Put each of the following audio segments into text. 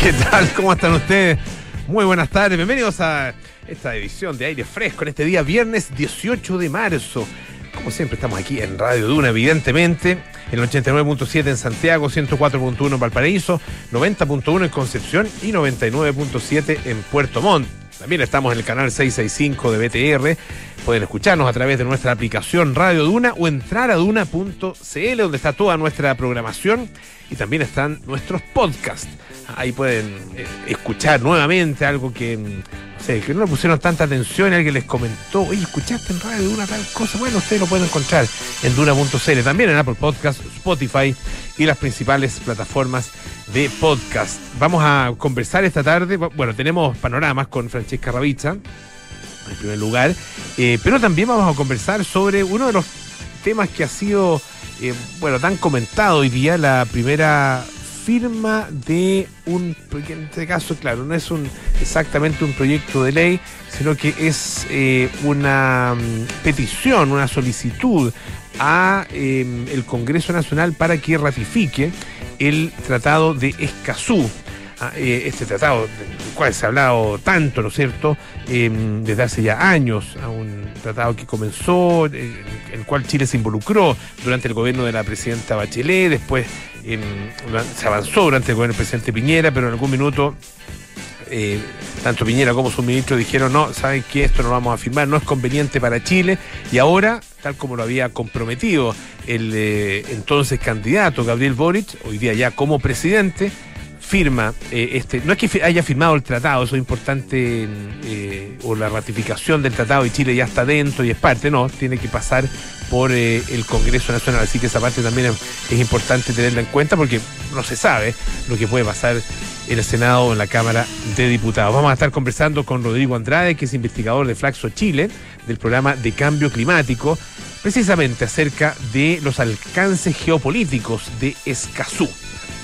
¿Qué tal? ¿Cómo están ustedes? Muy buenas tardes, bienvenidos a esta edición de aire fresco en este día viernes 18 de marzo. Como siempre estamos aquí en Radio Duna, evidentemente, en el 89.7 en Santiago, 104.1 en Valparaíso, 90.1 en Concepción y 99.7 en Puerto Montt. También estamos en el canal 665 de BTR. Pueden escucharnos a través de nuestra aplicación Radio Duna o entrar a duna.cl donde está toda nuestra programación y también están nuestros podcasts. Ahí pueden eh, escuchar nuevamente algo que, mm, no que no le pusieron tanta atención alguien les comentó, oye, escuchaste en Radio Duna tal cosa. Bueno, ustedes lo pueden encontrar en duna.cl, también en Apple Podcast, Spotify y las principales plataformas de podcast. Vamos a conversar esta tarde. Bueno, tenemos panoramas con Francesca Ravizza, en primer lugar, eh, pero también vamos a conversar sobre uno de los temas que ha sido, eh, bueno, tan comentado hoy día, la primera firma de un, porque en este caso, claro, no es un exactamente un proyecto de ley, sino que es eh, una mm, petición, una solicitud a eh, el Congreso Nacional para que ratifique el Tratado de Escazú. Ah, este tratado del cual se ha hablado tanto, ¿no es cierto?, eh, desde hace ya años, a un tratado que comenzó, eh, el cual Chile se involucró durante el gobierno de la presidenta Bachelet, después em, se avanzó durante el gobierno del presidente Piñera, pero en algún minuto eh, tanto Piñera como su ministro dijeron, no, saben que esto no lo vamos a firmar, no es conveniente para Chile, y ahora, tal como lo había comprometido el eh, entonces candidato Gabriel Boric, hoy día ya como presidente, firma eh, este, no es que haya firmado el tratado, eso es importante, eh, o la ratificación del tratado y Chile ya está dentro y es parte, no, tiene que pasar por eh, el Congreso Nacional, así que esa parte también es, es importante tenerla en cuenta porque no se sabe lo que puede pasar en el Senado o en la Cámara de Diputados. Vamos a estar conversando con Rodrigo Andrade, que es investigador de Flaxo Chile, del programa de cambio climático, precisamente acerca de los alcances geopolíticos de Escazú.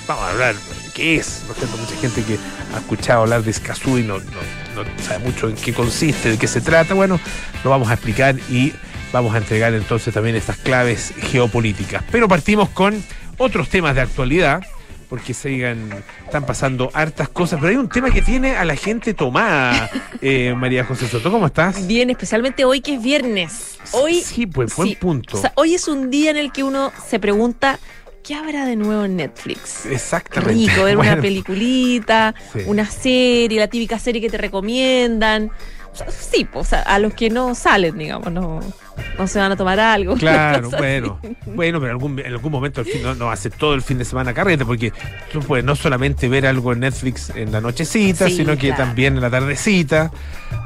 Vamos a hablar qué es, ¿no es cierto? Mucha gente que ha escuchado hablar de Escazú y no, no- no sabe mucho en qué consiste, de qué se trata. Bueno, lo vamos a explicar y vamos a entregar entonces también estas claves geopolíticas. Pero partimos con otros temas de actualidad, porque sigan, están pasando hartas cosas, pero hay un tema que tiene a la gente tomada, eh, María José Soto. ¿Cómo estás? Bien, especialmente hoy que es viernes. Hoy, Sí, pues buen sí, punto. o sea, hoy es un día en el que uno se pregunta, ¿qué habrá de nuevo en Netflix? Exactamente. Rico, ver una peliculita, Sí. una serie, la típica serie que te recomiendan. O sea, sí, pues, a los que no salen, digamos, no, no se van a tomar algo. Claro, así. bueno, bueno, pero en algún, en algún momento el fin, no, no hace todo el fin de semana carrete, porque tú puedes no solamente ver algo en Netflix en la nochecita, Sí, sino que también en la tardecita.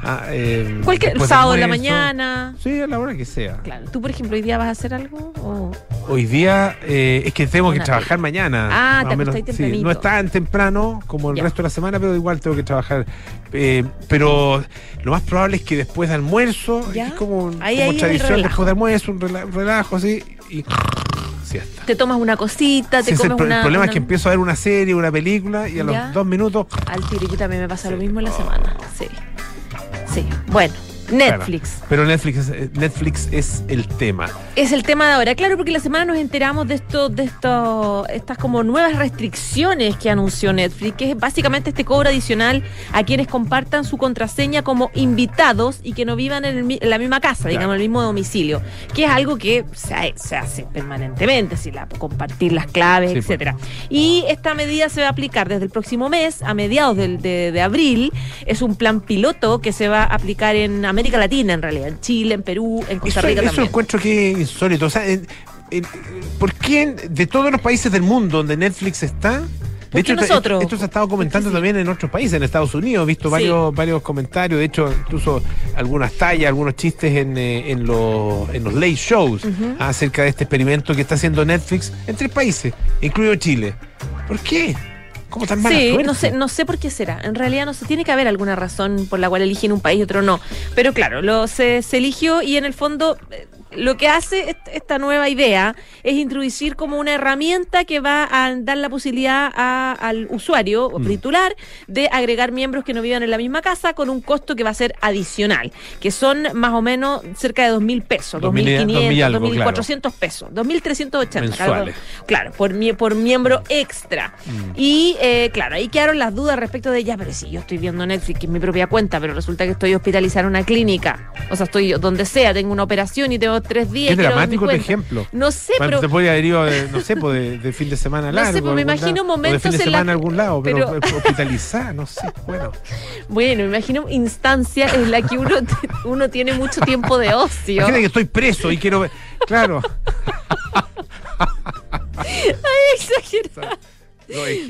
ah, eh, Cualquier sábado en la mañana. Sí, a la hora que sea. Claro. ¿Tú, por ejemplo, hoy día vas a hacer algo? O... Hoy día eh, es que tengo que trabajar mañana. Ah, te o menos. Sí, no es tan temprano como el Ya. resto de la semana, pero igual tengo que trabajar. Eh, pero lo más probable es que después de almuerzo, Ya. es como, Ahí, como ahí el relajo. después de almuerzo, un rela- un relajo así y siesta. Te tomas una cosita, te Sí, es el, comes el una... problema es que empiezo a ver una serie, una película y a los dos minutos. Al tiro, que también me pasa lo mismo en la Oh. semana. Sí. Sí. Bueno, Netflix. Claro. Pero Netflix es, eh, Netflix es el tema. Es el tema de ahora. Claro, porque la semana nos enteramos de esto, de esto, estas como nuevas restricciones que anunció Netflix, que es básicamente este cobro adicional a quienes compartan su contraseña como invitados y que no vivan en, el en la misma casa, digamos, en el mismo domicilio, que es algo que se hace permanentemente, si la, compartir las claves, Sí, pues. etcétera. Y esta medida se va a aplicar desde el próximo mes, a mediados del- de, de abril. Es un plan piloto que se va a aplicar en América Latina, en realidad, en Chile, en Perú, en Costa Eso, Rica eso también. encuentro que es insólito. O sea, ¿por qué de todos los países del mundo donde Netflix está? De ¿Por qué esto, nosotros? esto se ha estado comentando Sí. también en otros países, en Estados Unidos. He visto Sí. varios, varios comentarios, de hecho, incluso algunas tallas, algunos chistes en, eh, en, los, en los late shows acerca de este experimento que está haciendo Netflix en tres países, incluido Chile. ¿Por qué? ¿Cómo tan mala Sí, suerte? no sé, no sé por qué será. En realidad no sé, tiene que haber alguna razón por la cual eligen un país y otro no. Pero claro, lo, se, se eligió y en el fondo, eh, lo que hace est- esta nueva idea es introducir como una herramienta que va a dar la posibilidad a- al usuario o Mm. titular de agregar miembros que no vivan en la misma casa con un costo que va a ser adicional, que son más o menos cerca de dos mil pesos, dos mil quinientos, dos mil cuatrocientos pesos, dos mil trescientos ochenta, claro, por, por miembro extra. Mm. Y eh, claro, ahí quedaron las dudas respecto de ya, pero si yo estoy viendo Netflix, que es mi propia cuenta, pero resulta que estoy hospitalizada en una clínica, o sea, estoy donde sea, tengo una operación y tengo tres días. Qué dramático tu ejemplo. No sé, pero te podría haber ido, de, no sé, pues, de, de fin de semana No sé, largo. pues, me imagino momentos de fin de en la- semana a algún lado, pero, pero- hospitalizada, no sé. Bueno, bueno, me imagino instancias en la que uno, uno tiene mucho tiempo de ocio. imagínate que estoy preso y quiero ver. Claro. Exagerado.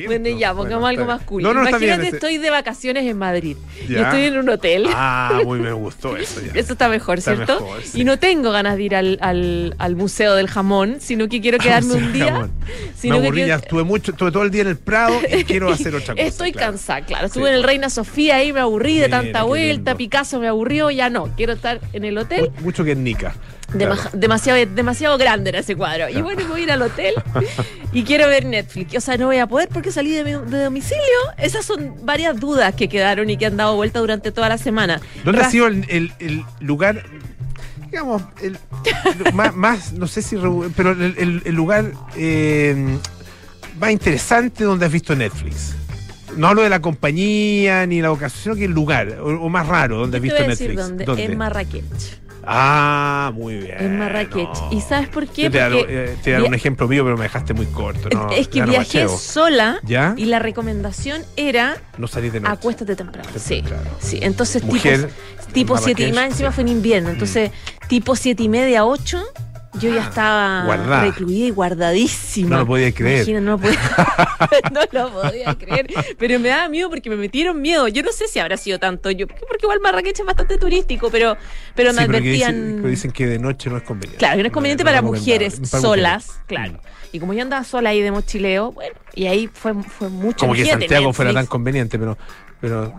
Bueno, ya, pongamos bueno, algo más cool. No, no, está Imagínate, bien. ese- estoy de vacaciones en Madrid y estoy en un hotel. Ah, muy me gustó eso ya. Eso está mejor, Está ¿cierto? mejor, sí. Y no tengo ganas de ir al, al, al Museo del Jamón, sino que quiero quedarme un día. Sino me aburrí, ya estuve mucho, estuve todo el día en el Prado y quiero hacer otra cosa. Estoy claro. cansada, claro. Estuve Sí, en el. Reina Sofía ahí, me aburrí de Mira, tanta vuelta. lindo. Picasso me aburrió, ya no. Quiero estar en el hotel. Mu- Mucho que en Nica. Dema- Claro. demasiado, demasiado grande era ese cuadro. Y bueno, voy a ir al hotel y quiero ver Netflix. O sea, no voy a poder porque salí de, mi- de domicilio. Esas son varias dudas que quedaron y que han dado vuelta durante toda la semana. ¿Dónde ha sido el, el- el lugar, digamos, el, más, más, no sé si, pero el, el- el lugar eh, más interesante donde has visto Netflix? No hablo de la compañía ni la ocasión, sino que el lugar, o, o más raro, donde has visto a decir Netflix. dónde. En Marrakech. Ah, muy bien. En Marrakech. ¿Y sabes por qué? Te daré Porque eh, te daré un via- ejemplo mío, pero me dejaste muy corto. No, es que no viajé sola ¿Ya? y la recomendación era No salís de noche. acuéstate temprano. Sí, Temprano. sí. Entonces Mujer, tipo, tipo en siete y Marrakech, más encima fue en invierno. Entonces tipo siete y media, ocho. Yo ya Ah, estaba guardada. recluida y guardadísima. No lo podía creer. Imagina, no, lo podía, no lo podía creer. Pero me daba miedo porque me metieron miedo. Yo no sé si habrá sido tanto yo, porque igual Marrakech es bastante turístico, pero, pero me que advertían. dicen, que de noche no es conveniente. Claro, que no es conveniente No, para es mujeres. Para solas, mujeres. claro. Mm. Y como yo andaba sola ahí de mochileo, bueno, y ahí fue, fue mucho. Como que Santiago fuera tan conveniente, pero, pero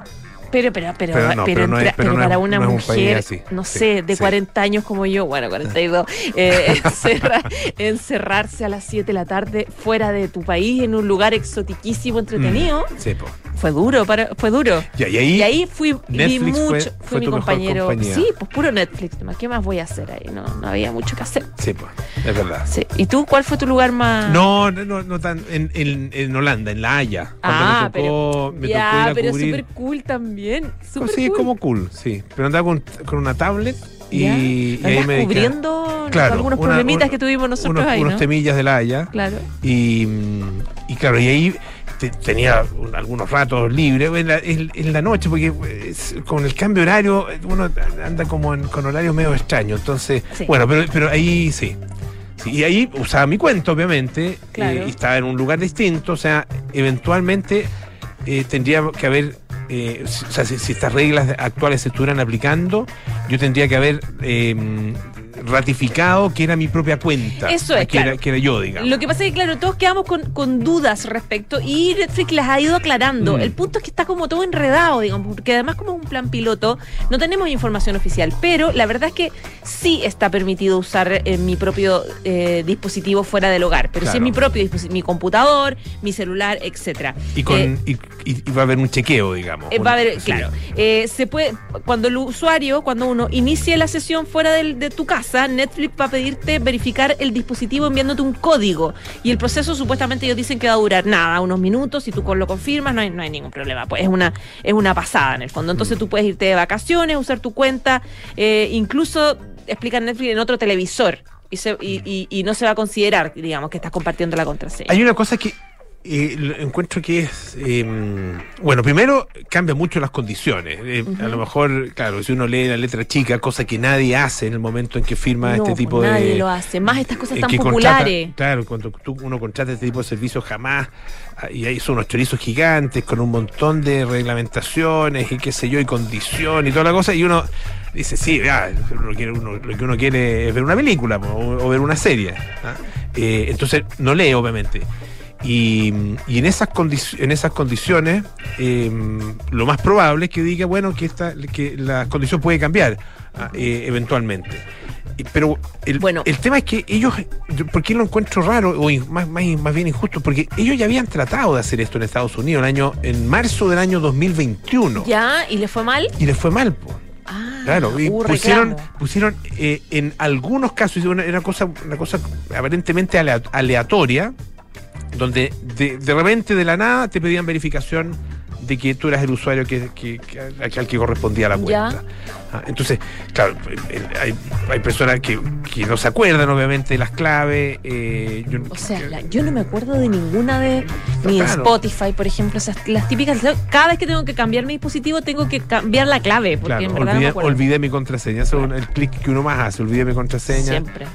Pero, pero, pero, Pero no, pero, no es- pero para una no un mujer, así. no Sí, sé, de sí. 40 años como yo, bueno, 42, eh, encerra- encerrarse a las 7 de la tarde fuera de tu país, en un lugar exotiquísimo, entretenido, mm, sí, po. Fue duro, para, fue duro. Y ahí, Y ahí fui, Netflix mucho, fue, fue mi compañero. Sí, pues puro Netflix, ¿qué más voy a hacer ahí? No, no había mucho que hacer. sí, po, es verdad. Sí. ¿Y tú cuál fue tu lugar más...? No, no, no, no tan en, en, en Holanda, en La Haya. Ah, me tocó, me tocó ir ya, a pero súper cool también. Súper sí, cool. como cool, sí. Pero andaba con, con una tablet y, y ahí me cubriendo Claro, algunos una- problemitas que tuvimos nosotros unos, ahí, unos ¿no? temillas de La Haya. Claro. Y, y claro, y ahí te- tenía un- algunos ratos libres en la, en- en la noche, porque con el cambio de horario uno anda como en- con horarios medio extraños. Entonces, Sí. bueno, pero, pero ahí sí. Sí, Y ahí usaba mi cuenta, obviamente, Claro. eh, y estaba en un lugar distinto, o sea, eventualmente eh, tendría que haber, eh, o sea, si, si estas reglas actuales se estuvieran aplicando, yo tendría que haber eh, ratificado que era mi propia cuenta. Eso es, que, claro. era, que era yo, digamos. Lo que pasa es que, claro, todos quedamos con, con dudas respecto y Netflix las ha ido aclarando. Mm. El punto es que está como todo enredado, digamos, porque además como es un plan piloto, no tenemos información oficial, pero la verdad es que sí está permitido usar eh, mi propio eh, dispositivo fuera del hogar, pero sí Claro. es mi propio dispositivo, mi computador, mi celular, etcétera. Y, con, Eh, y, y- va a haber un chequeo, digamos. Va a haber, Sí. claro. Eh, se puede, cuando el usuario, cuando uno inicie la sesión fuera del- de tu casa, Netflix va a pedirte verificar el dispositivo enviándote un código. Y el proceso supuestamente ellos dicen que va a durar nada, unos minutos. Si tú lo confirmas, no hay, no hay ningún problema. Pues es una, es una pasada en el fondo. Entonces tú puedes irte de vacaciones, usar tu cuenta, eh, incluso explica Netflix en otro televisor. Y- y no se va a considerar, digamos, que estás compartiendo la contraseña. Hay una cosa que eh, lo- encuentro que es. eh, bueno, primero cambia mucho las condiciones. Eh, A lo mejor, claro, si uno lee la letra chica, cosa que nadie hace en el momento en que firma No, este pues tipo de. nadie lo hace. Más estas cosas tan que populares. contrata- claro, cuando tú, uno contrata este tipo de servicios jamás, y ahí son unos chorizos gigantes con un montón de reglamentaciones y qué sé yo, y condición y toda la cosa, y uno dice, sí, ya, uno quiere- uno- lo que uno quiere es ver una película o, o ver una serie. ¿ah? Eh, entonces, no lee, obviamente. Y, y en, esas en esas condiciones, eh, lo más probable es que diga, bueno, que, esta, que la condición puede cambiar ah, eh, eventualmente. Pero el, Bueno. el tema es que ellos, ¿por qué lo encuentro raro o in- más, más, más bien injusto? Porque ellos ya habían tratado de hacer esto en Estados Unidos el año, en marzo del año 2021 ¿Ya? ¿Y le fue mal? y les fue mal. po. Ah, Claro, y pusieron, reclamo. pusieron eh, en algunos casos, una, una cosa, una cosa aparentemente alea- aleatoria, donde de, de repente de la nada te pedían verificación de que tú eras el usuario que, que- que- al que- correspondía la cuenta. Ah, entonces, claro, eh, hay, hay personas que, que no se acuerdan obviamente de las claves. eh, yo- O sea, la- yo no me acuerdo de ninguna de. Ni de Claro. Spotify, por ejemplo. esas- las típicas. Cada vez que tengo que cambiar mi dispositivo, tengo que cambiar la clave. Porque claro, en verdad no olvidé, me acuerdo. olvidé mi contraseña. Eso es el clic que uno más hace, olvidé mi contraseña. Siempre.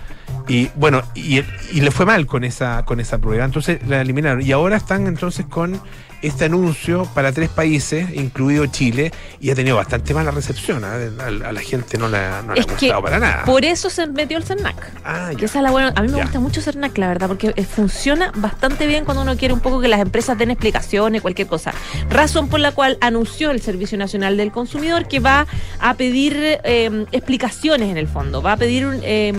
Y bueno, y, le fue mal con esa, con esa prueba. Entonces la eliminaron. Y ahora están entonces con este anuncio para tres países, incluido Chile, y ha tenido bastante mala recepción. ¿ah? A, a la gente no la, no le ha gustado para nada. Por eso se metió el CERNAC. Ah, Que ya. esa es la buena. A mí me Ya. gusta mucho CERNAC, la verdad, porque eh, funciona bastante bien cuando uno quiere un poco que las empresas den explicaciones, cualquier cosa. Razón por la cual anunció el Servicio Nacional del Consumidor que va a pedir eh, explicaciones en el fondo. Va a pedir, un, eh,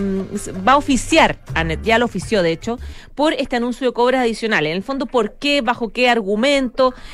va a oficiar, a ya lo ofició de hecho, por este anuncio de cobras adicionales. En el fondo, ¿por qué? ¿Bajo qué argumento?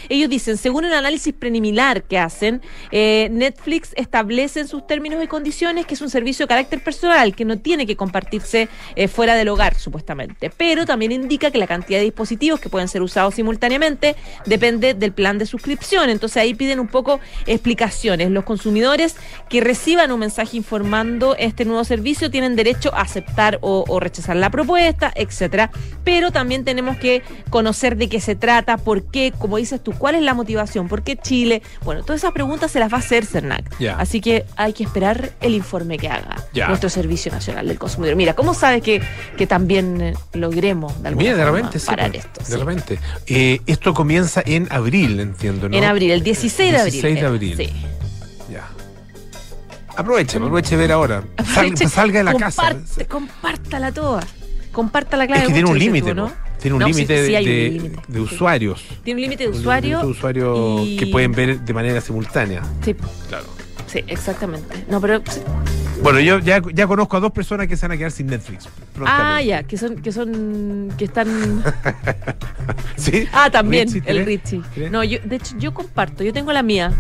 Ellos dicen, según el análisis preliminar que hacen, eh, Netflix establece en sus términos y condiciones que es un servicio de carácter personal, que no tiene que compartirse eh, fuera del hogar, supuestamente. Pero también indica que la cantidad de dispositivos que pueden ser usados simultáneamente depende del plan de suscripción. Entonces ahí piden un poco explicaciones. Los consumidores que reciban un mensaje informando este nuevo servicio tienen derecho a aceptar o, o rechazar la propuesta, etcétera. Pero también tenemos que conocer de qué se trata, por qué, como dices tú, cuál es la motivación, por qué Chile. Bueno, todas esas preguntas se las va a hacer CERNAC. Así que hay que esperar el informe que haga nuestro Servicio Nacional del Consumidor. Mira, ¿cómo sabes que, que también eh, logremos de alguna Mira, de forma repente, sí. parar pues, esto? de sí. repente. Eh, esto comienza en abril, entiendo, ¿no? En abril, el 16 de abril. 16 de eh, abril. Sí. Ya. Aproveche, aproveche de ver ahora. Sal- salga de la casa. comparte- Compártala toda. Comparta la clave. Es que tiene un límite, ¿no? Tiene un No, límite sí de, de- usuarios. Tiene un límite de usuarios y- que pueden ver de manera simultánea. Sí, Claro. sí, exactamente. No, pero. sí. Bueno, yo ya, ya conozco a dos personas que se van a quedar sin Netflix. Ah, ya, que son, que son, que están. ¿Sí? Ah, también, Richie, el. Richie. No, yo, de hecho, yo comparto, yo tengo la mía.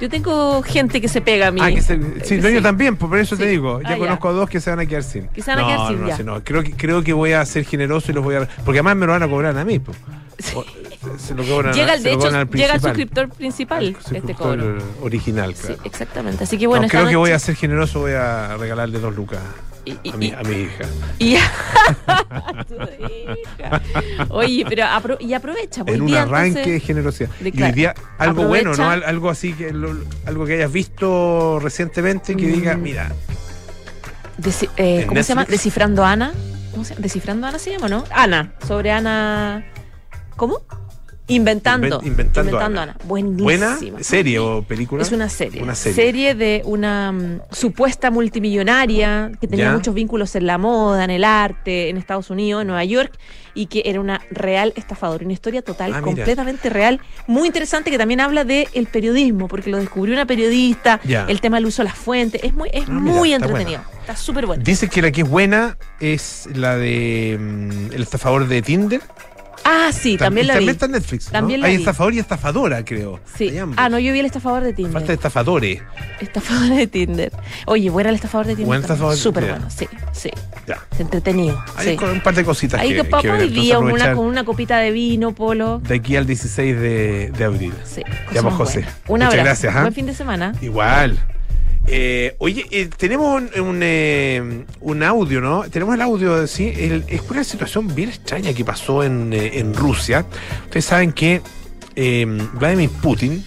Yo tengo gente que se pega a mí. Ah, que se- sí, Eh, no, yo también, pues por eso te Sí. digo. Ya Ah, ya. conozco a dos que se van a quedar sin. Que se van a no, quedar sin, no, ya. sí, no. Creo que, creo que voy a ser generoso y los voy a. Porque además me lo van a cobrar a mí. pues. O- se, se lo cobran, Llega, el- se de lo hecho, al llega el principal, suscriptor principal al este suscriptor cobro. original, Sí, claro. exactamente. Así que bueno, No, creo que voy a noche- ser generoso, voy a regalarle dos lucas Y- y- a mi, a hija. Y Tu hija. Oye, pero apro- y aprovecha. pues, en un día, arranque entonces, de generosidad. de y hoy día algo bueno, ¿no? Al- Algo así, que lo- algo que hayas visto recientemente que diga, Mm. mira, desi- eh, ¿En ¿Cómo se llama? Descifrando a Ana. ¿Cómo se llama? Descifrando a Ana se llama, ¿no? Ana. Sobre Ana. ¿Cómo? Inventando. Inven- Inventando Ana. Ana. Buenísima. buena serie o película. Es una serie. Una serie. de una mm, supuesta multimillonaria que tenía Ya. muchos vínculos en la moda, en el arte, en Estados Unidos, en Nueva York, y que era una real estafadora. Una historia total, Ah, completamente real. Muy interesante que también habla del el periodismo, porque lo descubrió una periodista, Ya. el tema del uso de las fuentes. Es muy, es Ah, muy entretenido. Está súper bueno. Dice que la que es buena es la de mm, El estafador de Tinder. Ah, sí, también la vi. También está en Netflix. ¿no? También la Hay vi. estafador y estafadora, creo. Sí. Hay. Ah, no, yo vi el estafador de Tinder. Falta de estafadores. Estafador de Tinder. Oye, buena el estafador de Tinder. Buen estafador de Súper Tinder. bueno, sí, sí. Ya. Entretenido. Hay sí. con un par de cositas Ahí que, que que hoy día con una, con una copita de vino, polo. de aquí al 16 de, de abril. Sí, pues, José. buenas. Un Muchas abrazo. gracias, ¿ah? Buen fin de semana. Igual. Eh, oye, eh, tenemos un, eh, un audio, ¿no? Tenemos el audio, sí. El- es una situación bien extraña que pasó en, en Rusia. Ustedes saben que eh, Vladimir Putin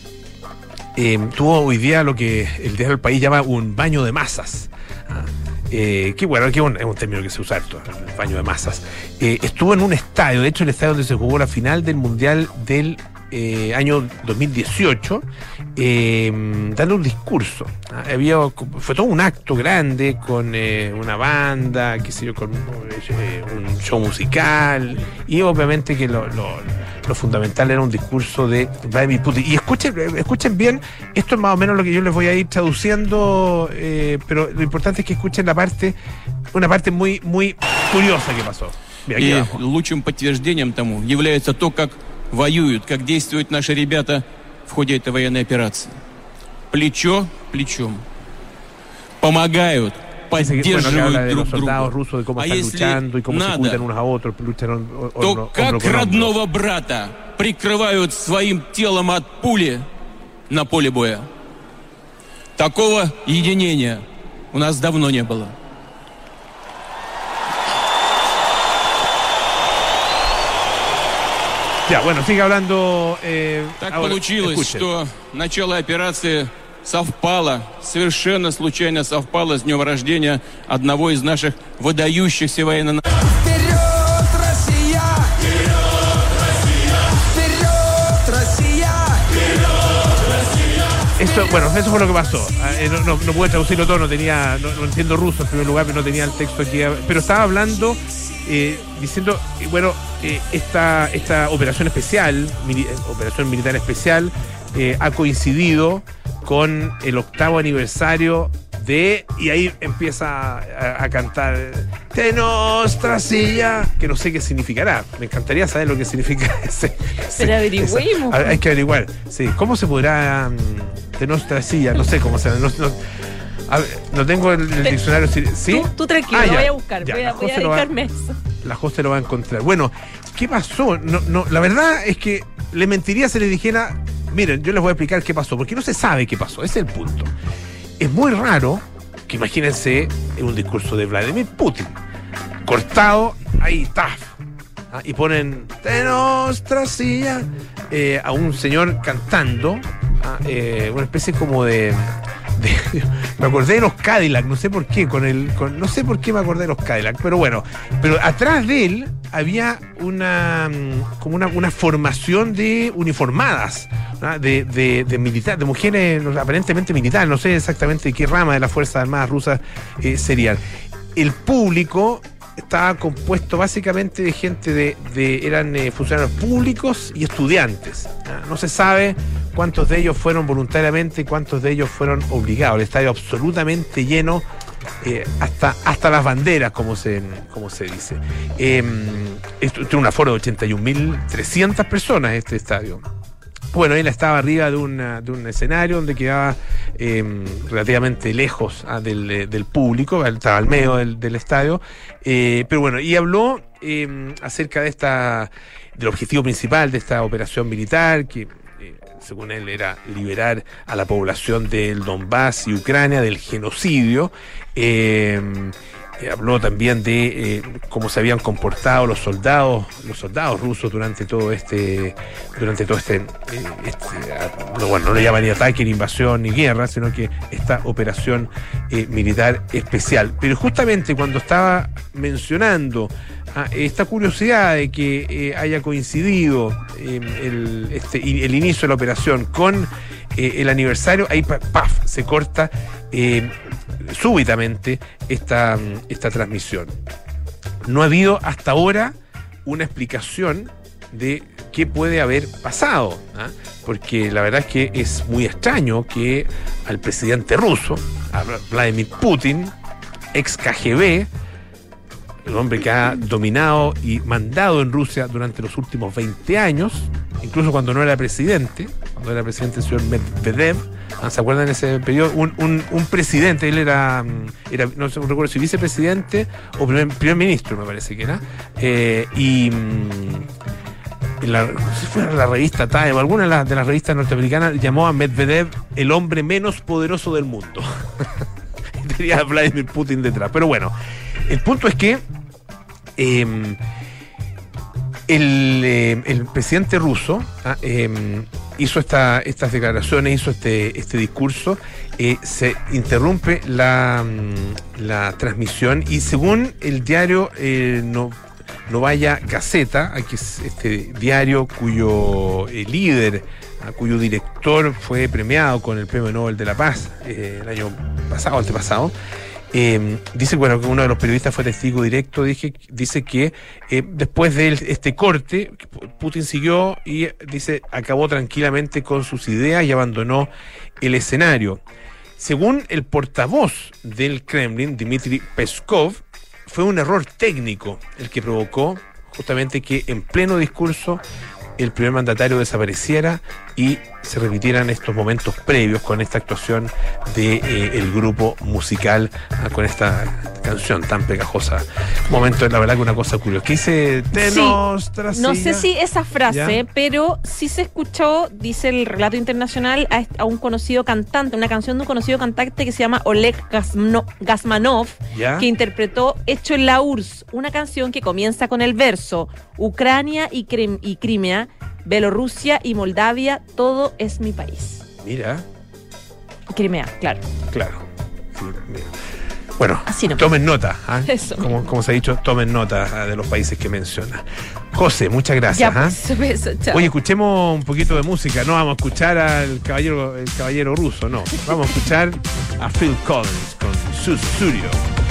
eh, tuvo hoy día lo que el diario del país llama un baño de masas. Ah, eh, que bueno, es un, término que se usa harto, el baño de masas. Estuvo en un estadio, de hecho el estadio donde se jugó la final del Mundial del eh, año 2018, eh, dando un discurso. Ah, Había, fue todo un acto grande con eh, una banda, qué sé yo, con eh, un show musical y obviamente que lo, lo- lo fundamental era un discurso de Vladimir Putin. Y escuchen, escuchen bien, esto es más o menos lo que yo les voy a ir traduciendo, eh, pero lo importante es que escuchen la parte, una parte muy, muy curiosa que pasó. Mira, aquí И abajo. лучшим подтверждением тому является то, как воюют, как действуют наши ребята в ходе этой военной операции. Плечо плечом. Помогают, поддерживают друг друга. А если надо, то как родного брата прикрывают своим телом от пули на поле боя. Такого единения у нас давно не было. Ya, bueno, sigue hablando. eh, Так ahora, получилось, escuchen. что начало операции совпало, совершенно случайно совпало с днем рождения одного из наших выдающихся военно Вперед, Россия! Вперед, Россия! Esto, bueno, eso fue lo que pasó. Ah, eh, no, no, no pude traducirlo todo, no tenía, no, no entiendo ruso en primer lugar, pero no tenía el texto aquí. Pero estaba hablando, eh, diciendo, eh, bueno, eh, esta, esta operación especial, mili- operación militar especial, eh, ha coincidido con el octavo aniversario de, y ahí empieza a, a cantar De Nostra Silla, que no sé qué significará. Me encantaría saber lo que significa ese. Pero averigüemos. esa- hay que averiguar. Sí, ¿cómo se podrá mm, de Nostra Silla? No sé cómo se no, no, a ver, no tengo el, diccionario. ¿sí? Tú, tú tranquilo, Ah, lo voy a buscar. ya, voy, a, voy a va- dedicarme a la José lo va a encontrar. Bueno, ¿qué pasó? No, no, la verdad es que le mentiría si les dijera, miren, yo les voy a explicar qué pasó, porque no se sabe qué pasó, ese es el punto. Es muy raro que imagínense en un discurso de Vladimir Putin, cortado, ahí, taf, ah, y ponen de nuestra silla eh, a un señor cantando, ah, eh, una especie como de, me acordé de los Cadillac, no sé por qué, con el, no sé por qué me acordé de los Cadillac, pero bueno, pero atrás de él había una mm, como una, una formación de uniformadas, de, de, de mujeres aparentemente militares, no sé exactamente qué rama de las Fuerzas Armadas rusas eh, serían. El público estaba compuesto básicamente de gente de, eran eh, funcionarios públicos y estudiantes. No se sabe cuántos de ellos fueron voluntariamente y cuántos de ellos fueron obligados. El estadio absolutamente lleno. eh, hasta, hasta las banderas, como se, como se dice. Eh, esto tiene un aforo de 81.300 personas este estadio. Bueno, él estaba arriba de, una- de un escenario donde quedaba eh, relativamente lejos ah, del, eh, del público, estaba al medio del, estadio, eh, pero bueno, y habló eh, acerca de esta, del objetivo principal de esta operación militar, que eh, según él era liberar a la población del Donbass y Ucrania del genocidio. eh, eh, habló también de eh, cómo se habían comportado los soldados, los soldados rusos durante todo este, durante todo este, eh, este, ah, no, bueno, no le llaman ni ataque, ni invasión, ni guerra, sino que esta operación militar especial. Pero justamente cuando estaba mencionando ah, esta curiosidad de que haya coincidido este, el inicio de la operación con eh, el aniversario, ahí pa- paf, se corta eh, súbitamente esta, esta transmisión. No ha habido hasta ahora una explicación de qué puede haber pasado, ¿ah? porque la verdad es que es muy extraño que al presidente ruso, Vladimir Putin, ex KGB, el hombre que ha dominado y mandado en Rusia durante los últimos 20 años, incluso cuando no era presidente, cuando era presidente el señor Medvedev, ¿ah? ¿se acuerdan de ese periodo? Un, un- un presidente, él era, mm, era no recuerdo si vicepresidente o primer, ministro, me parece que era, eh, y... mm, si fue la revista Time alguna de las, revistas norteamericanas llamó a Medvedev el hombre menos poderoso del mundo. Tenía a Vladimir Putin detrás. Pero bueno, el punto es que el, eh, el presidente ruso ah, eh, hizo esta- estas declaraciones, hizo este, este discurso, eh, se interrumpe la, mm, la transmisión y según el diario eh, no, Novaya Gazeta, aquí es este diario cuyo eh, líder, a cuyo director fue premiado con el Premio Nobel de la Paz el año pasado, antepasado. Eh, dice bueno que uno de los periodistas fue testigo directo dice que eh, después de este corte Putin siguió y dice acabó tranquilamente con sus ideas y abandonó el escenario. Según el portavoz del Kremlin Dmitry Peskov fue un error técnico el que provocó justamente que en pleno discurso el primer mandatario desapareciera y se repitieran estos momentos previos con esta actuación de eh, el grupo musical ah, con esta canción tan pegajosa. Un momento, la verdad que una cosa curiosa. ¿Qué dice Tenos Sí? No sé si esa frase, ¿Ya? pero sí se escuchó, dice el relato internacional, a, un conocido cantante, una canción de un conocido cantante que se llama Oleg Gazmano- Gazmanov, ¿Ya? que interpretó Hecho en la URSS, una canción que comienza con el verso Ucrania y, Crim- y Crimea, Bielorrusia y Moldavia, todo es mi país. Mira, Crimea, claro. claro. Mira. Bueno, Así tomen nota, ¿ah? Eso. como, como se ha dicho, tomen nota ah, de los países que menciona. José, muchas gracias. ya, ¿ah? pues, beso, chao. Oye, escuchemos un poquito de música. No vamos a escuchar al caballero, el caballero ruso, no. Vamos a escuchar a Phil Collins con su studio.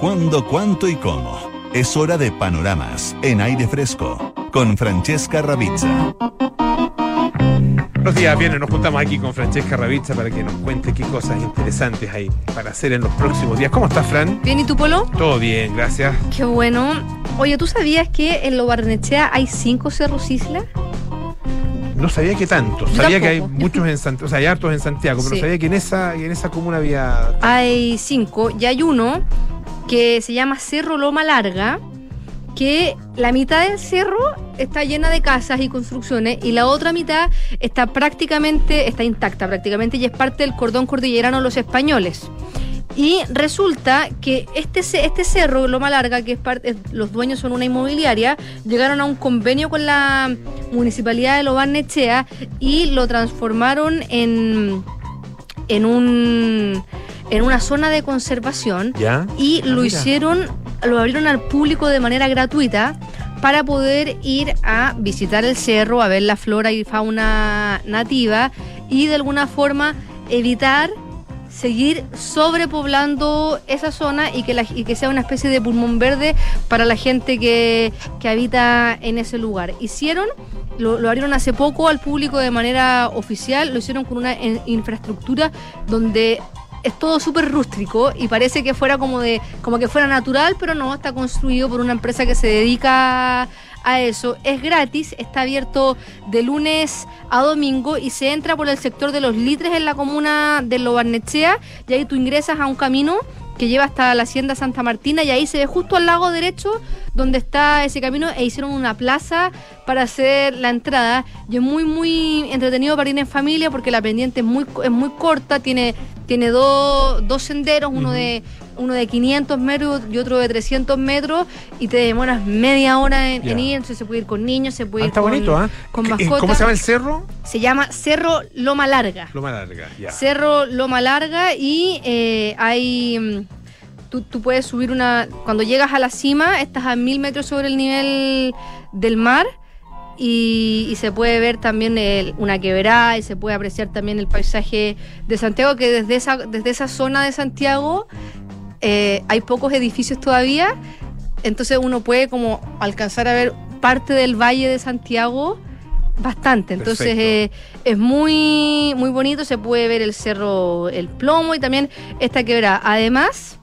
Cuándo, cuánto y cómo. Es hora de panoramas en aire fresco con Francesca Ravizza. Los días viernes nos juntamos aquí con Francesca Ravizza para que nos cuente qué cosas interesantes hay para hacer en los próximos días. ¿Cómo estás, Fran? Bien, ¿y tu polo? Todo bien, gracias. Qué bueno. Oye, ¿tú sabías que en Lo Barnechea hay cinco cerros isla? No sabía que tanto. Sabía que hay muchos en Santiago, o sea, hay hartos en Santiago, pero Sí. no sabía que en esa, en esa comuna había. Hay cinco y hay uno que se llama Cerro Loma Larga, que la mitad del cerro está llena de casas y construcciones y la otra mitad está prácticamente, está intacta prácticamente y es parte del cordón cordillerano de los españoles. Y resulta que este, este cerro, Loma Larga, que es parte, los dueños son una inmobiliaria, llegaron a un convenio con la municipalidad de Lobarnechea y lo transformaron en, en, un, en una zona de conservación ¿Ya? y Ah, lo mira. hicieron, lo abrieron al público de manera gratuita para poder ir a visitar el cerro, a ver la flora y fauna nativa y de alguna forma evitar seguir sobrepoblando esa zona y que, la- que sea una especie de pulmón verde para la gente que, que habita en ese lugar. Hicieron, lo, lo abrieron hace poco al público de manera oficial, lo hicieron con una en- infraestructura donde es todo súper rústico y parece que fuera como de como que fuera natural, pero no, está construido por una empresa que se dedica a eso. Es gratis, está abierto de lunes a domingo y se entra por el sector de los litres en la comuna de Lobarnechea y ahí tú ingresas a un camino que lleva hasta la hacienda Santa Martina y ahí se ve justo al lado derecho donde está ese camino e hicieron una plaza para hacer la entrada y es muy muy entretenido para ir en familia porque la pendiente es muy es muy corta tiene tiene dos, dos senderos uno de uno de 500 metros y otro de 300 metros y te demoras media hora en, ir entonces se puede ir con niños se Ah, puede ir está con, bonito, ¿ah? con ¿Qué- mascotas ¿Cómo se llama el cerro? se llama Cerro Loma Larga Loma Larga, ya. Cerro Loma Larga y eh, hay. mm, Tú, tú puedes subir una. Cuando llegas a la cima, estás a mil metros sobre el nivel del mar y, y se puede ver también el- una quebrada y se puede apreciar también el paisaje de Santiago, que desde esa, desde esa zona de Santiago eh, hay pocos edificios todavía, entonces uno puede como alcanzar a ver parte del valle de Santiago bastante. Entonces eh, es muy, muy bonito, se puede ver el cerro El Plomo y también esta quebrada. Además,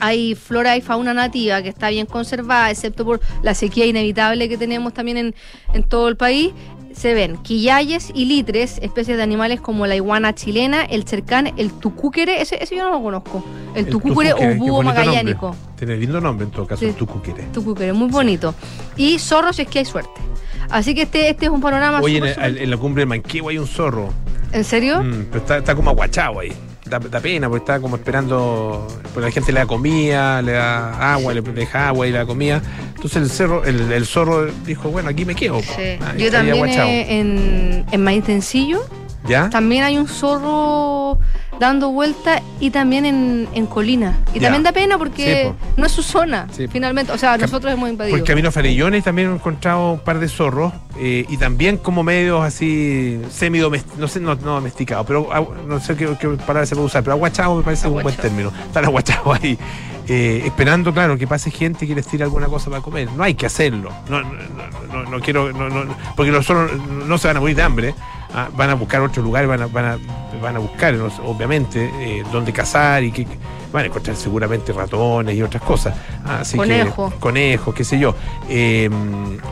hay flora y fauna nativa que está bien conservada, excepto por la sequía inevitable que tenemos también en, en todo el país. Se ven quillayes y litres, especies de animales como la iguana chilena, el cercán, el tucúquere, ese, ese yo no lo conozco, el, tucúquere o búho magallánico. nombre. Tiene lindo nombre en todo caso, Sí. el tucuquere. Tucúquere, muy bonito. Y zorros si es que hay suerte. Así que este, este es un panorama Oye, en, el- en la cumbre de Manquehue hay un zorro. ¿En serio? Mm, pero está, está como aguachado ahí. Da, da pena porque está como esperando. Porque la gente le da comida, le da agua, le deja agua y le da comida. Entonces el cerro, el, el zorro dijo, bueno, aquí me quedo. Sí. Ah, Yo también eh, en, en Maitencillo ¿Ya? también hay un zorro dando vuelta y también en, en Colina. Y Ya. también da pena Sí, porque po. no es su zona, Sí. finalmente. O sea, Cam- nosotros hemos Por invadido. el camino Farellones también he encontrado un par de zorros eh, y también como medios así semi-domesticados, no sé, no, no domesticados, pero no sé qué, qué palabra se puede usar, pero aguachados me parece un buen Aguachado. término. Están aguachados ahí, eh, esperando, claro, que pase gente que les tire alguna cosa para comer. No hay que hacerlo. No, no, no, no- quiero, no, no- porque los zorros no se van a morir de hambre. ah, van a buscar otro lugar, van a, van a, van a buscar, no obviamente, eh, dónde cazar y que van a encontrar seguramente ratones y otras cosas. Así que- Conejos. qué sé yo. Eh,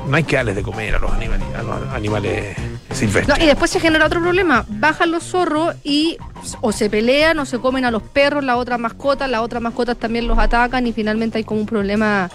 no hay que darles de comer a los animales, a los animales No, silvestres. y después se genera otro problema. Bajan los zorros y o se pelean o se comen a los perros, las otras mascotas, las otras mascotas también los atacan y finalmente hay como un problema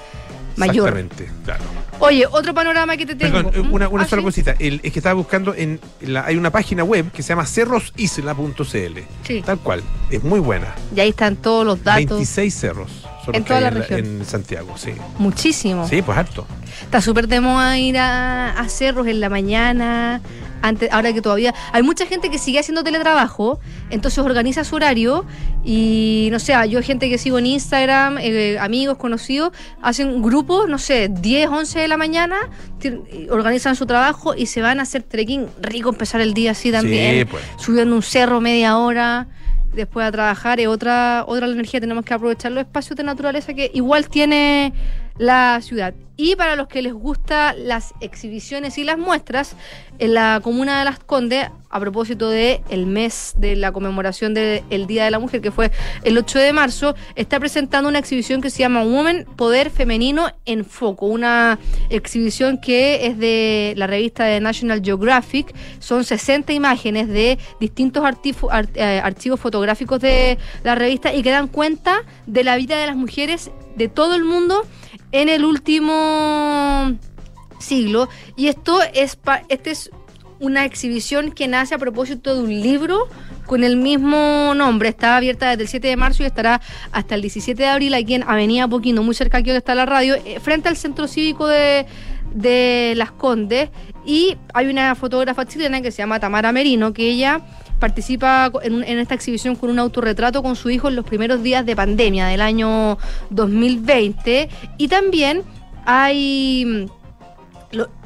mayor. Exactamente, claro. Oye, otro panorama que te tengo. Perdón, eh, una, una Ah, sola ¿sí? cosita. El- es que estaba buscando en la- hay una página web que se llama cerrosisla.cl. Sí. Tal cual. Es muy buena. Y ahí están todos los datos. 26 cerros. son En toda la en región. En Santiago, sí. Muchísimo. Sí, pues harto. Está súper de moda ir a, a cerros en la mañana. Antes, ahora que todavía hay mucha gente que sigue haciendo teletrabajo, entonces organiza su horario y no sé, yo gente que sigo en Instagram, eh, amigos, conocidos, hacen grupos, no sé, 10, 11 de la mañana, organizan su trabajo y se van a hacer trekking rico, empezar el día así también, Sí, pues. subiendo un cerro media hora. después a trabajar, es otra, otra energía, tenemos que aprovechar los espacios de naturaleza que igual tiene la ciudad. Y para los que les gusta las exhibiciones y las muestras, en la comuna de Las Condes, a propósito del el mes de la conmemoración del Día de la Mujer, que fue el 8 de marzo, está presentando una exhibición que se llama Woman, Poder Femenino en Foco, una exhibición que es de la revista de National Geographic, son 60 imágenes de distintos eh, archivos fotográficos de la revista y que dan cuenta de la vida de las mujeres de todo el mundo en el último siglo y esto es pa- este es una exhibición que nace a propósito de un libro con el mismo nombre. Está abierta desde el 7 de marzo y estará hasta el 17 de abril aquí en Avenida Poquino, muy cerca aquí donde está la radio, eh, frente al Centro Cívico de, de Las Condes. Y hay una fotógrafa chilena que se llama Tamara Merino, que ella participa en, en esta exhibición con un autorretrato con su hijo en los primeros días de pandemia del año 2020. Y también hay mm,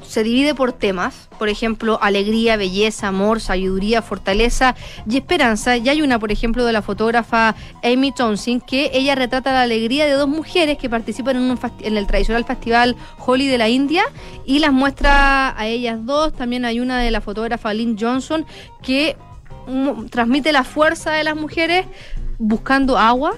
se divide por temas, por ejemplo, alegría, belleza, amor, sabiduría, fortaleza y esperanza. Y hay una, por ejemplo, de la fotógrafa Amy Thompson, que ella retrata la alegría de dos mujeres que participan en, un en el tradicional festival Holi de la India y las muestra a ellas dos. También hay una de la fotógrafa Lynn Johnson que mm, transmite la fuerza de las mujeres buscando agua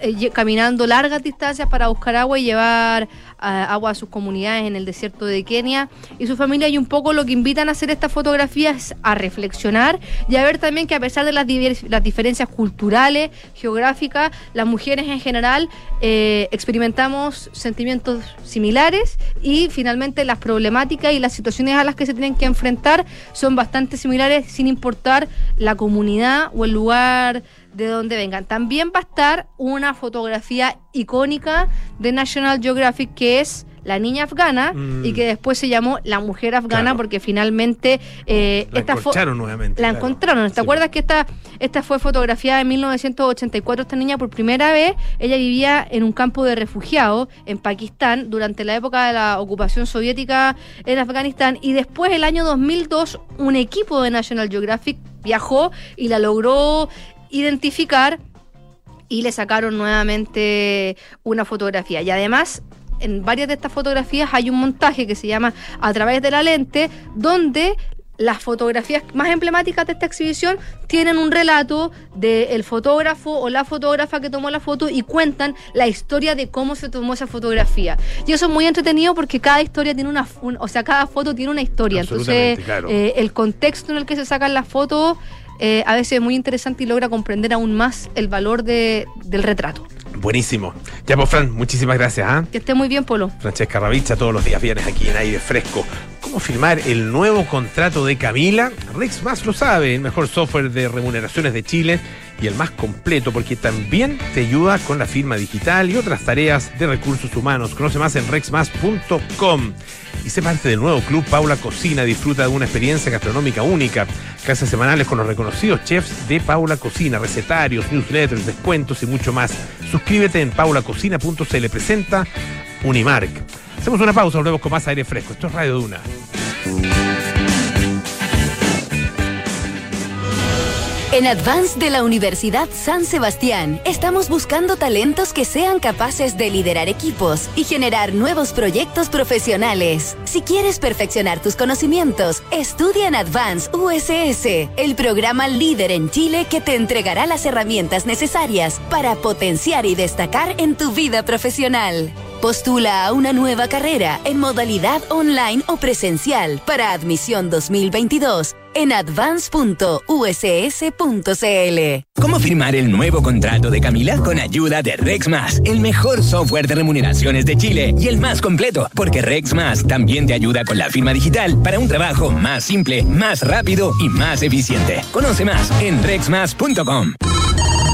eh, caminando largas distancias para buscar agua y llevar ah, agua a sus comunidades en el desierto de Kenia y su familia. Y un poco lo que invitan a hacer estas fotografías a reflexionar y a ver también que a pesar de las, las diferencias culturales, geográficas, las mujeres en general eh, experimentamos sentimientos similares y finalmente las problemáticas y las situaciones a las que se tienen que enfrentar son bastante similares sin importar la comunidad o el lugar de donde vengan. También va a estar una fotografía icónica de National Geographic que es la niña afgana Mm. y que después se llamó la mujer afgana Claro. porque finalmente eh, La esta encontraron nuevamente. la claro. encontraron. ¿Te Sí. acuerdas que esta, esta fue fotografiada en 1984? Esta niña por primera vez, ella vivía en un campo de refugiados en Pakistán durante la época de la ocupación soviética en Afganistán y después, el año 2002, un equipo de National Geographic viajó y la logró identificar y le sacaron nuevamente una fotografía. Y además, en varias de estas fotografías hay un montaje que se llama A través de la lente, donde las fotografías más emblemáticas de esta exhibición tienen un relato del fotógrafo o la fotógrafa que tomó la foto y cuentan la historia de cómo se tomó esa fotografía. Y eso es muy entretenido porque cada historia tiene una, un- o sea, cada foto tiene una historia. Entonces, claro. eh, el contexto en el que se sacan las fotos eh, a veces es muy interesante y logra comprender aún más el valor de- del retrato. Buenísimo. Ya, pues, Fran, muchísimas gracias. ¿ah? Que esté muy bien, Polo. Francesca Ravizza, todos los días viernes aquí en aire fresco. ¿Cómo firmar el nuevo contrato de Camila? Rex más lo sabe, el mejor software de remuneraciones de Chile y el más completo porque también te ayuda con la firma digital y otras tareas de recursos humanos. Conoce más en rexmas.com. Y sé parte del nuevo club Paula Cocina. Disfruta de una experiencia gastronómica única. Clases semanales con los reconocidos chefs de Paula Cocina, recetarios, newsletters, descuentos y mucho más. Suscríbete en paulacocina.cl. Presenta Unimark. Hacemos una pausa, volvemos con más aire fresco. Esto es Radio Duna. En Advance de la Universidad San Sebastián estamos buscando talentos que sean capaces de liderar equipos y generar nuevos proyectos profesionales. Si quieres perfeccionar tus conocimientos, estudia en Advance USS, el programa líder en Chile que te entregará las herramientas necesarias para potenciar y destacar en tu vida profesional. Postula a una nueva carrera en modalidad online o presencial para admisión 2022 en advance.uss.cl. ¿Cómo firmar el nuevo contrato de Camila? Con ayuda de RexMas, el mejor software de remuneraciones de Chile y el más completo, porque RexMas también te ayuda con la firma digital para un trabajo más simple, más rápido y más eficiente. Conoce más en rexmas.com.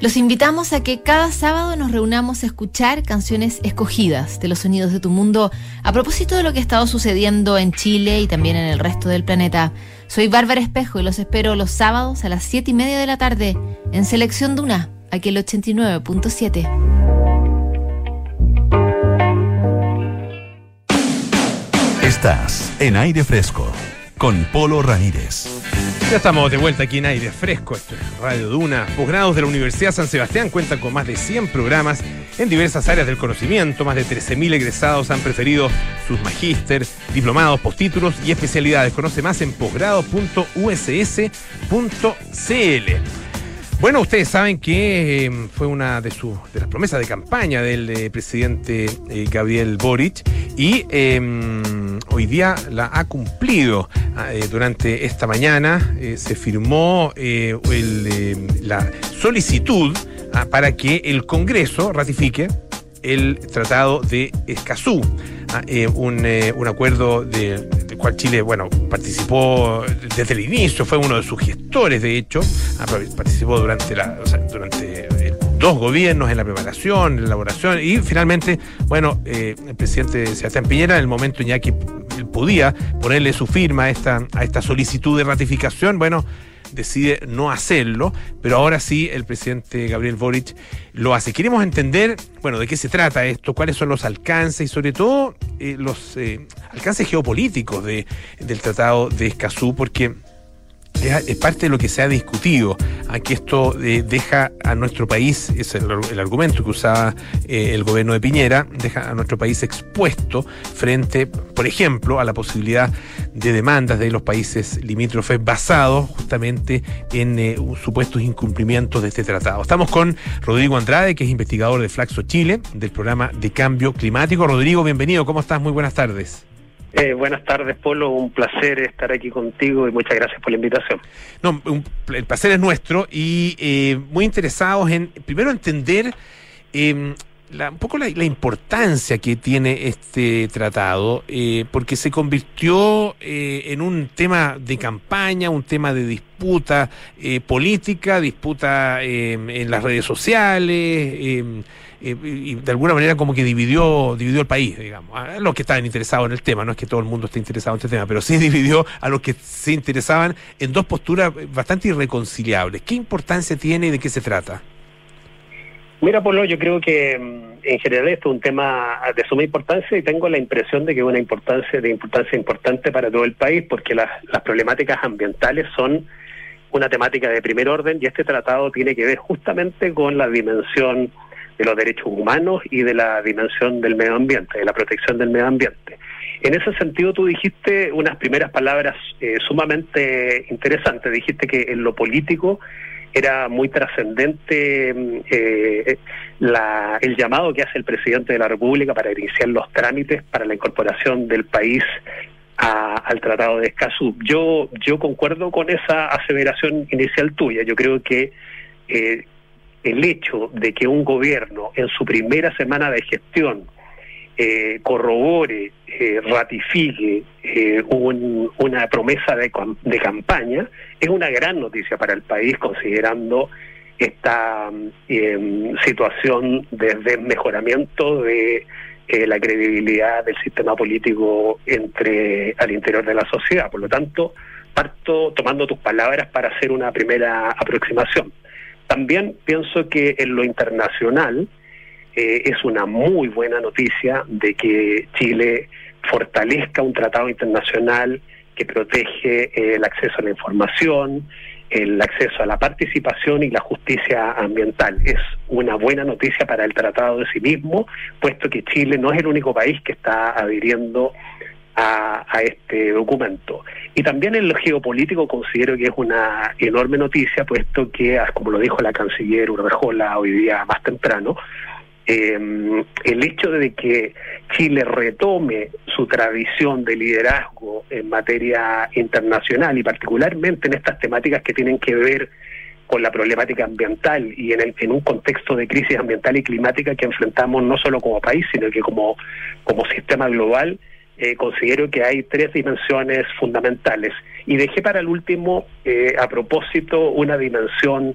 Los invitamos a que cada sábado nos reunamos a escuchar canciones escogidas de los sonidos de tu mundo a propósito de lo que ha estado sucediendo en Chile y también en el resto del planeta. Soy Bárbara Espejo y los espero los sábados a las 7 y media de la tarde en Selección Duna, aquí el 89.7. Estás en aire fresco con Polo Ramírez. Ya estamos de vuelta aquí en aire fresco, esto es Radio Duna. Posgrados de la Universidad San Sebastián cuentan con más de 100 programas en diversas áreas del conocimiento. Más de 13.000 egresados han preferido sus magíster, diplomados, postítulos y especialidades. Conoce más en posgrado.uss.cl. Bueno, ustedes saben que eh, fue una de, sus de las promesas de campaña del eh, presidente eh, Gabriel Boric y eh, hoy día la ha cumplido. Ah, eh, durante esta mañana eh, se firmó eh, el, la solicitud ah, para que el Congreso ratifique el Tratado de Escazú, ah, un, un acuerdo de- del cual Chile, bueno, participó desde el inicio, fue uno de sus gestores, de hecho, participó durante, la, durante dos gobiernos en la preparación, en la elaboración, y finalmente, bueno, eh, el presidente Sebastián Piñera, en el momento en ya que él podía ponerle su firma a esta, a esta solicitud de ratificación, bueno, decide no hacerlo, pero ahora sí el presidente Gabriel Boric lo hace. Queremos entender, bueno, de qué se trata esto, cuáles son los alcances y sobre todo eh, los eh, alcances geopolíticos de, del Tratado de Escazú, porque es, parte de lo que se ha discutido. Aquí esto eh, deja a nuestro país, es el, el argumento que usaba eh, el gobierno de Piñera, deja a nuestro país expuesto frente, por ejemplo, a la posibilidad de demandas de los países limítrofes basados justamente en eh, supuestos incumplimientos de este tratado. Estamos con Rodrigo Andrade, que es investigador de Flaxo Chile, del programa de cambio climático. Rodrigo, bienvenido, ¿cómo estás? Muy buenas tardes. Eh, buenas tardes, Polo. Un placer estar aquí contigo y muchas gracias por la invitación. No, el placer es nuestro y eh, muy interesados en, primero, entender eh, la- un poco la, la importancia que tiene este tratado, eh, porque se convirtió eh, en un tema de campaña, un tema de disputa eh, política, disputa eh, en las redes sociales. eh, eh, y de alguna manera como que dividió dividió el país, digamos, a los que estaban interesados en el tema, no es que todo el mundo esté interesado en este tema, pero sí dividió a los que se interesaban en dos posturas bastante irreconciliables. ¿Qué importancia tiene y de qué se trata? Mira, Polo, yo creo que mm, en general esto es un tema de suma importancia y tengo la impresión de que es una importancia de importancia importante para todo el país porque las, las problemáticas ambientales son una temática de primer orden y este tratado tiene que ver justamente con la dimensión de los derechos humanos y de la dimensión del medio ambiente, de la protección del medio ambiente. En ese sentido, tú dijiste unas primeras palabras eh, sumamente interesantes. Dijiste que en lo político era muy trascendente mm, eh, el llamado que hace el presidente de la República para iniciar los trámites para la incorporación del país a- al Tratado de Escazú. Yo, yo concuerdo con esa aseveración inicial tuya. Yo creo que eh, el hecho de que un gobierno en su primera semana de gestión eh, corrobore, eh, ratifique eh, un- una promesa de, de campaña, es una gran noticia para el país considerando esta em, situación de desmejoramiento de eh, la credibilidad del sistema político entre al interior de la sociedad. Por lo tanto, parto tomando tus palabras para hacer una primera aproximación. También pienso que en lo internacional eh, es una muy buena noticia de que Chile fortalezca un tratado internacional que protege eh, el acceso a la información, el acceso a la participación y la justicia ambiental. Es una buena noticia para el tratado de sí mismo, puesto que Chile no es el único país que está adhiriendo a, a este documento. Y también en lo geopolítico considero que es una enorme noticia, puesto que, ah, como lo dijo la canciller Urrejola hoy día más temprano, eh, el hecho de que Chile retome su tradición de liderazgo en materia internacional y particularmente en estas temáticas que tienen que ver con la problemática ambiental y en, el- en un contexto de crisis ambiental y climática que enfrentamos no solo como país, sino que como, como sistema global, eh, considero que hay tres dimensiones fundamentales. Y dejé para el último, eh, a propósito, una dimensión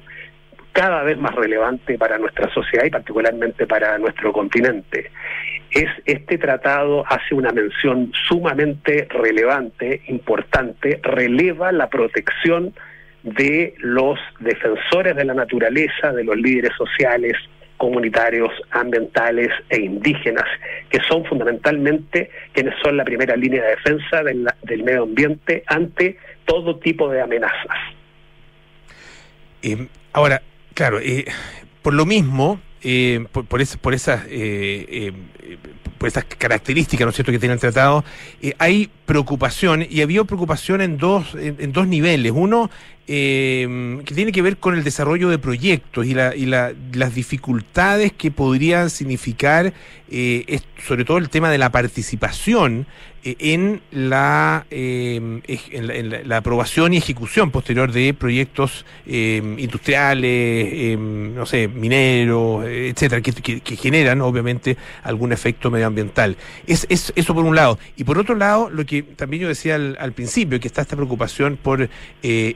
cada vez más relevante para nuestra sociedad y particularmente para nuestro continente. Es este tratado hace una mención sumamente relevante, importante, releva la protección de los defensores de la naturaleza, de los líderes sociales, comunitarios, ambientales e indígenas, que son fundamentalmente quienes son la primera línea de defensa del, medio ambiente ante todo tipo de amenazas. Eh, ahora, claro, eh, por lo mismo, eh, por, por, es- por esas eh, eh, por esas características, ¿no es cierto?, que tiene el tratado, eh, hay preocupación y había preocupación en dos en, en dos niveles. Uno eh, que tiene que ver con el desarrollo de proyectos y, la, y la- las dificultades que podrían significar, eh, sobre todo el tema de la participación eh, en, la, en, la, en la- aprobación y ejecución posterior de proyectos eh, industriales, no sé, mineros, etcétera, que, generan obviamente algún efecto medioambiental. Es, es eso por un lado. Y por otro lado, lo que también yo decía al, al principio, que está esta preocupación por eh,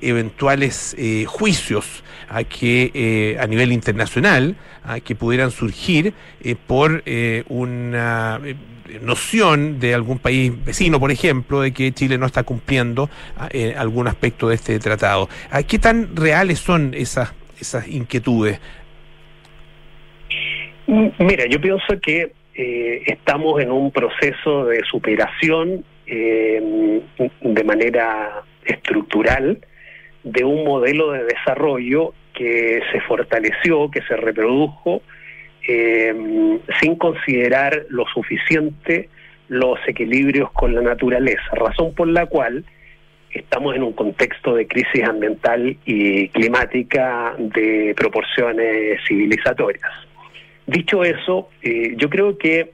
eh, juicios a que eh, a nivel internacional a que pudieran surgir eh, por eh, una noción de algún país vecino, por ejemplo, de que Chile no está cumpliendo ah, algún aspecto de este tratado. ¿Qué tan reales son esas, esas inquietudes? Mm, Mira, yo pienso que estamos en un proceso de superación de manera estructural de un modelo de desarrollo que se fortaleció, que se reprodujo, eh, sin considerar lo suficiente los equilibrios con la naturaleza, razón por la cual estamos en un contexto de crisis ambiental y climática de proporciones civilizatorias. Dicho eso, eh, yo creo que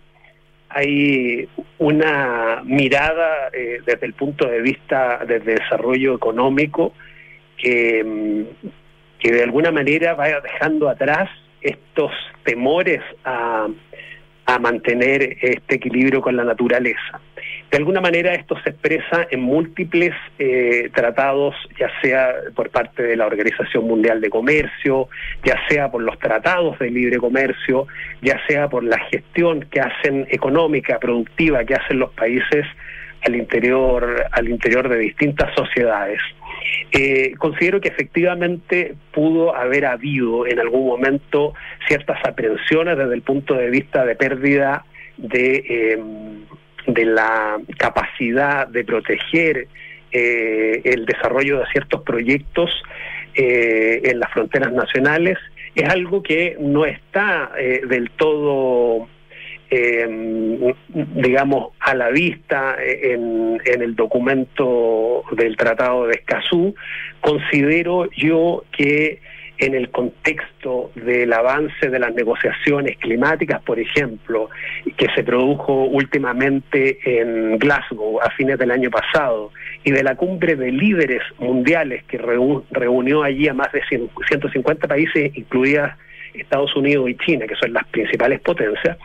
hay una mirada eh, desde el punto de vista del desarrollo económico que, de alguna manera vaya dejando atrás estos temores a, a mantener este equilibrio con la naturaleza. De alguna manera esto se expresa en múltiples eh, tratados, ya sea por parte de la Organización Mundial de Comercio, ya sea por los tratados de libre comercio, ya sea por la gestión que hacen económica, productiva, que hacen los países al interior, al interior de distintas sociedades. Eh, considero que efectivamente pudo haber habido en algún momento ciertas aprehensiones desde el punto de vista de pérdida de, de la capacidad de proteger eh, el desarrollo de ciertos proyectos eh, en las fronteras nacionales. Es algo que no está eh, del todo eh, digamos, a la vista en, en el documento del Tratado de Escazú, considero yo que en el contexto del avance de las negociaciones climáticas, por ejemplo, que se produjo últimamente en Glasgow a fines del año pasado, y de la cumbre de líderes mundiales que reu- reunió allí a más de 100 150 países, incluidas Estados Unidos y China, que son las principales potencias,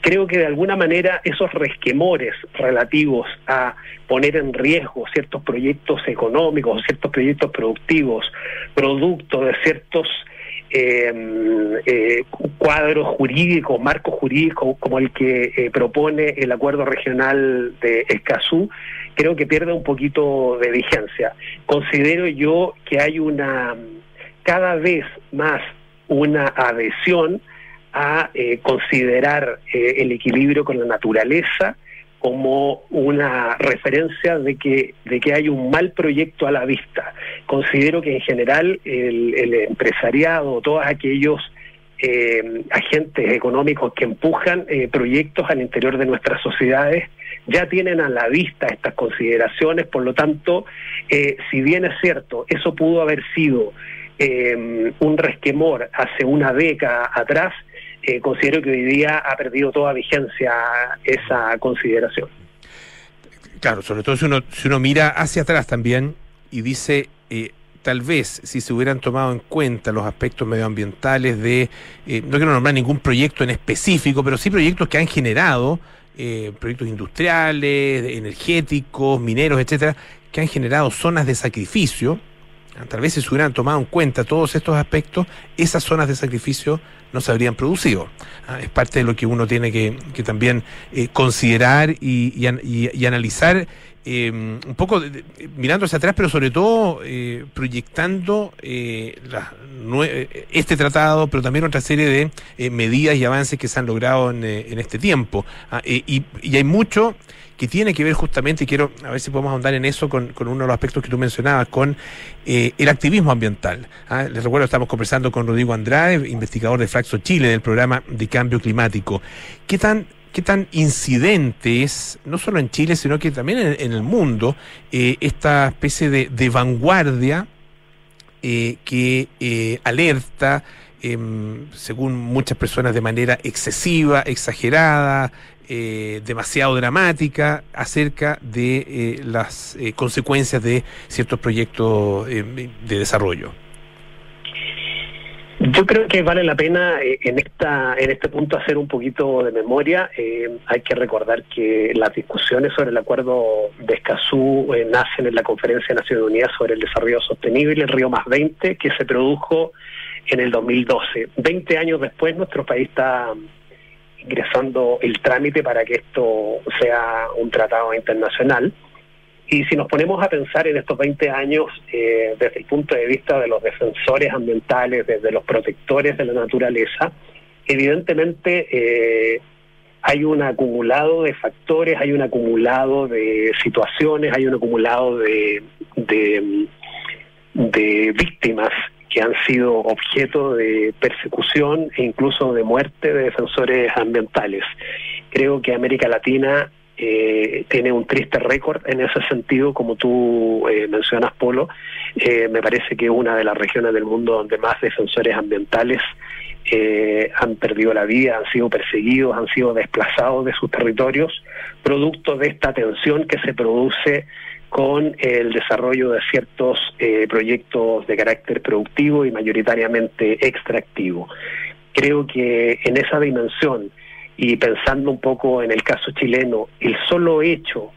creo que de alguna manera esos resquemores relativos a poner en riesgo ciertos proyectos económicos, ciertos proyectos productivos, producto de ciertos eh, eh, cuadros jurídicos, marcos jurídicos como el que eh, propone el acuerdo regional de Escazú, creo que pierde un poquito de vigencia. Considero yo que hay una cada vez más una adhesión a eh, considerar eh, el equilibrio con la naturaleza como una referencia de que, de que hay un mal proyecto a la vista. Considero que en general el, el empresariado, todos aquellos eh, agentes económicos que empujan eh, proyectos al interior de nuestras sociedades ya tienen a la vista estas consideraciones, por lo tanto, eh, si bien es cierto, eso pudo haber sido eh, un resquemor hace una década atrás, eh, considero que hoy día ha perdido toda vigencia esa consideración. Claro, sobre todo si uno, si uno mira hacia atrás también y dice, eh, tal vez si se hubieran tomado en cuenta los aspectos medioambientales de, eh, no quiero nombrar ningún proyecto en específico, pero sí proyectos que han generado, eh, proyectos industriales, energéticos, mineros, etcétera, que han generado zonas de sacrificio, tal vez si se hubieran tomado en cuenta todos estos aspectos, esas zonas de sacrificio no se habrían producido. Ah, es parte de lo que uno tiene que, también eh, considerar y analizar eh, un poco de- mirando hacia atrás, pero sobre todo eh, proyectando eh, eh, este tratado, pero también otra serie de eh, medidas y avances que se han logrado en, este tiempo. Ah, y, hay mucho que tiene que ver justamente, y quiero a ver si podemos ahondar en eso con, uno de los aspectos que tú mencionabas, con el activismo ambiental. Ah, les recuerdo, estamos conversando con Rodrigo Andrade, investigador de Flaxo Chile, del programa de cambio climático. ¿Qué tan, qué tan incidente es, no solo en Chile, sino que también en, en el mundo, eh, esta especie de, vanguardia eh, que eh, alerta, em, según muchas personas, de manera excesiva, exagerada, eh, demasiado dramática, acerca de las consecuencias de ciertos proyectos eh, de desarrollo. Yo creo que vale la pena eh, en esta en este punto hacer un poquito de memoria. Eh, hay que recordar que las discusiones sobre el acuerdo de Escazú eh, nacen en la Conferencia de Naciones Unidas sobre el Desarrollo Sostenible, el Río Más 20, que se produjo en el 2012. Veinte años después, nuestro país está ingresando el trámite para que esto sea un tratado internacional. Y si nos ponemos a pensar en estos 20 años eh, desde el punto de vista de los defensores ambientales, desde los protectores de la naturaleza, evidentemente eh, hay un acumulado de factores, hay un acumulado de situaciones, hay un acumulado de, de, de víctimas que han sido objeto de persecución e incluso de muerte de defensores ambientales. Creo que América Latina eh, tiene un triste récord en ese sentido, como tú eh, mencionas, Polo. Eh, me parece que es una de las regiones del mundo donde más defensores ambientales eh, han perdido la vida, han sido perseguidos, han sido desplazados de sus territorios, producto de esta tensión que se produce con el desarrollo de ciertos proyectos de carácter productivo y mayoritariamente extractivo. Creo que en esa dimensión y pensando un poco en el caso chileno, el solo hecho,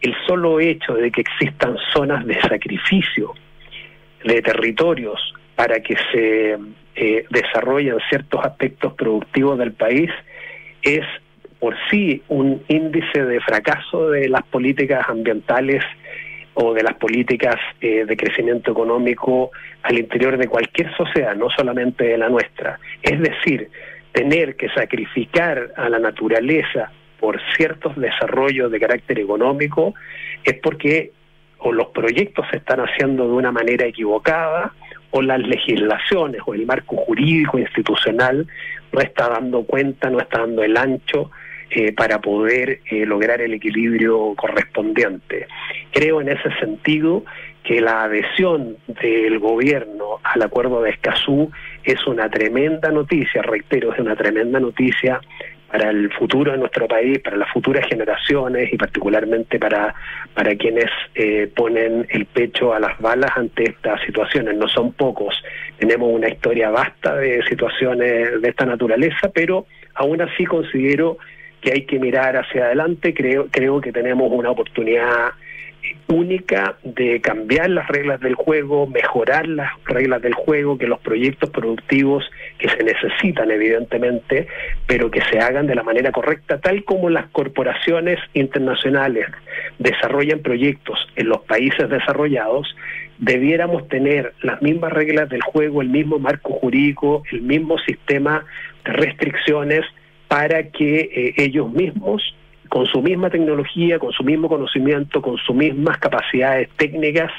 el solo hecho de que existan zonas de sacrificio de territorios para que se eh, desarrollen ciertos aspectos productivos del país es por sí un índice de fracaso de las políticas ambientales o de las políticas eh, de crecimiento económico al interior de cualquier sociedad, no solamente de la nuestra. Es decir, tener que sacrificar a la naturaleza por ciertos desarrollos de carácter económico es porque o los proyectos se están haciendo de una manera equivocada o las legislaciones o el marco jurídico institucional no está dando cuenta, no está dando el ancho eh, para poder eh, lograr el equilibrio correspondiente. Creo en ese sentido que la adhesión del gobierno al acuerdo de Escazú es una tremenda noticia, reitero, es una tremenda noticia para el futuro de nuestro país, para las futuras generaciones y particularmente para, para quienes eh, ponen el pecho a las balas ante estas situaciones. No son pocos, tenemos una historia vasta de situaciones de esta naturaleza, pero aún así considero que hay que mirar hacia adelante, creo, creo que tenemos una oportunidad única de cambiar las reglas del juego, mejorar las reglas del juego, que los proyectos productivos que se necesitan evidentemente, pero que se hagan de la manera correcta, tal como las corporaciones internacionales desarrollan proyectos en los países desarrollados, debiéramos tener las mismas reglas del juego, el mismo marco jurídico, el mismo sistema de restricciones para que eh, ellos mismos con su misma tecnología, con su mismo conocimiento, con sus mismas capacidades técnicas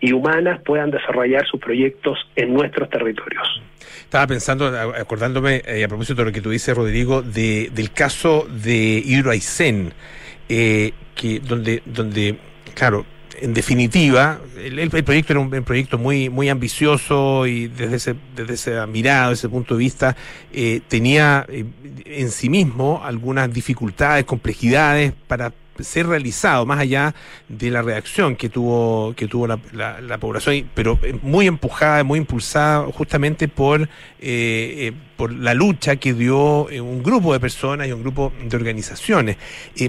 y humanas puedan desarrollar sus proyectos en nuestros territorios. Estaba pensando, acordándome, eh, a propósito de lo que tú dices, Rodrigo, de, del caso de Hidroaicén, eh, que donde, donde, claro, en definitiva, el, proyecto era un, proyecto muy, muy ambicioso y desde ese, desde ese punto de vista, eh, tenía eh, en sí mismo algunas dificultades, complejidades para ser realizado, más allá de la reacción que tuvo, que tuvo la, la- la población, pero eh, muy empujada, muy impulsada justamente por, por la lucha que dio un grupo de personas y un grupo de organizaciones.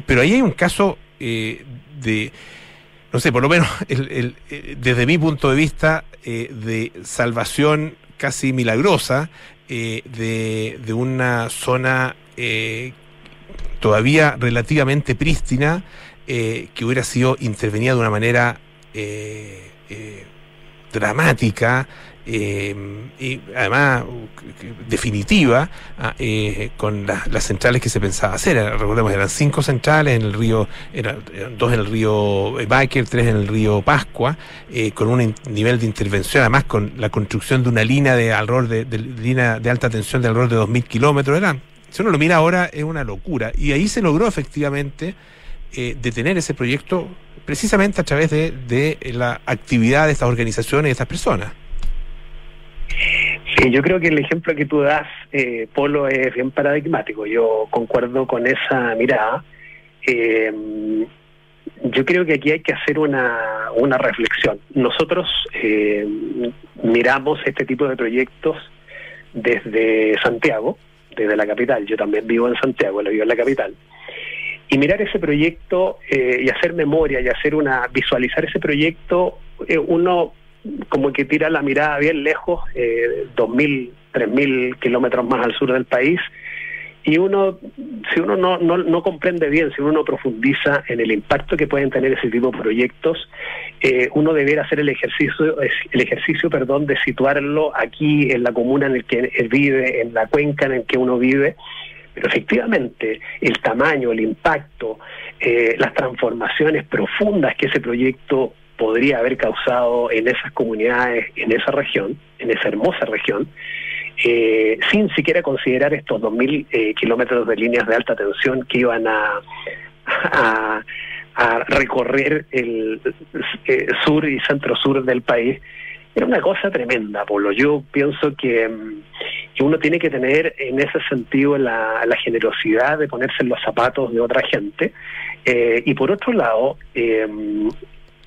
Pero ahí hay un caso de no sé, por lo menos el- eh, desde mi punto de vista eh, de salvación casi milagrosa eh, de, de una zona eh, todavía relativamente prístina que hubiera sido intervenida de una manera dramática eh, y además definitiva ah, eh, con la- las centrales que se pensaba hacer. Recordemos, eran cinco centrales en el río, eran, dos en el río Báquer, tres en el río Pascua, eh, con un nivel de intervención, además con la construcción de una línea de alrededor de, línea de alta tensión de alrededor de 2.000 kilómetros. Si uno lo mira ahora, es una locura. Y ahí se logró efectivamente eh, detener ese proyecto precisamente a través de, de la actividad de estas organizaciones y de estas personas. Sí, yo creo que el ejemplo que tú das, eh, Polo, es bien paradigmático. Yo concuerdo con esa mirada. Eh, yo creo que aquí hay que hacer una, una reflexión. Nosotros eh, miramos este tipo de proyectos desde Santiago, desde la capital. Yo también vivo en Santiago, lo vivo en la capital. Y mirar ese proyecto eh, y hacer memoria y hacer una visualizar ese proyecto, eh, uno como que tira la mirada bien lejos, eh, 2.000, 3.000 kilómetros más al sur del país, y uno, si uno no, no, no comprende bien, si uno no profundiza en el impacto que pueden tener ese tipo de proyectos, eh, uno debiera hacer el ejercicio, el ejercicio, perdón, de situarlo aquí en la comuna en el que vive, en la cuenca en el que uno vive, pero efectivamente el tamaño, el impacto, eh, las transformaciones profundas que ese proyecto podría haber causado en esas comunidades, en esa región, en esa hermosa región, eh, sin siquiera considerar estos 2.000 eh, kilómetros de líneas de alta tensión que iban a, recorrer el eh, sur y centro-sur del país. Era una cosa tremenda, Polo. Yo pienso que, mm, que uno tiene que tener en ese sentido la, la generosidad de ponerse en los zapatos de otra gente. Eh, y por otro lado, eh,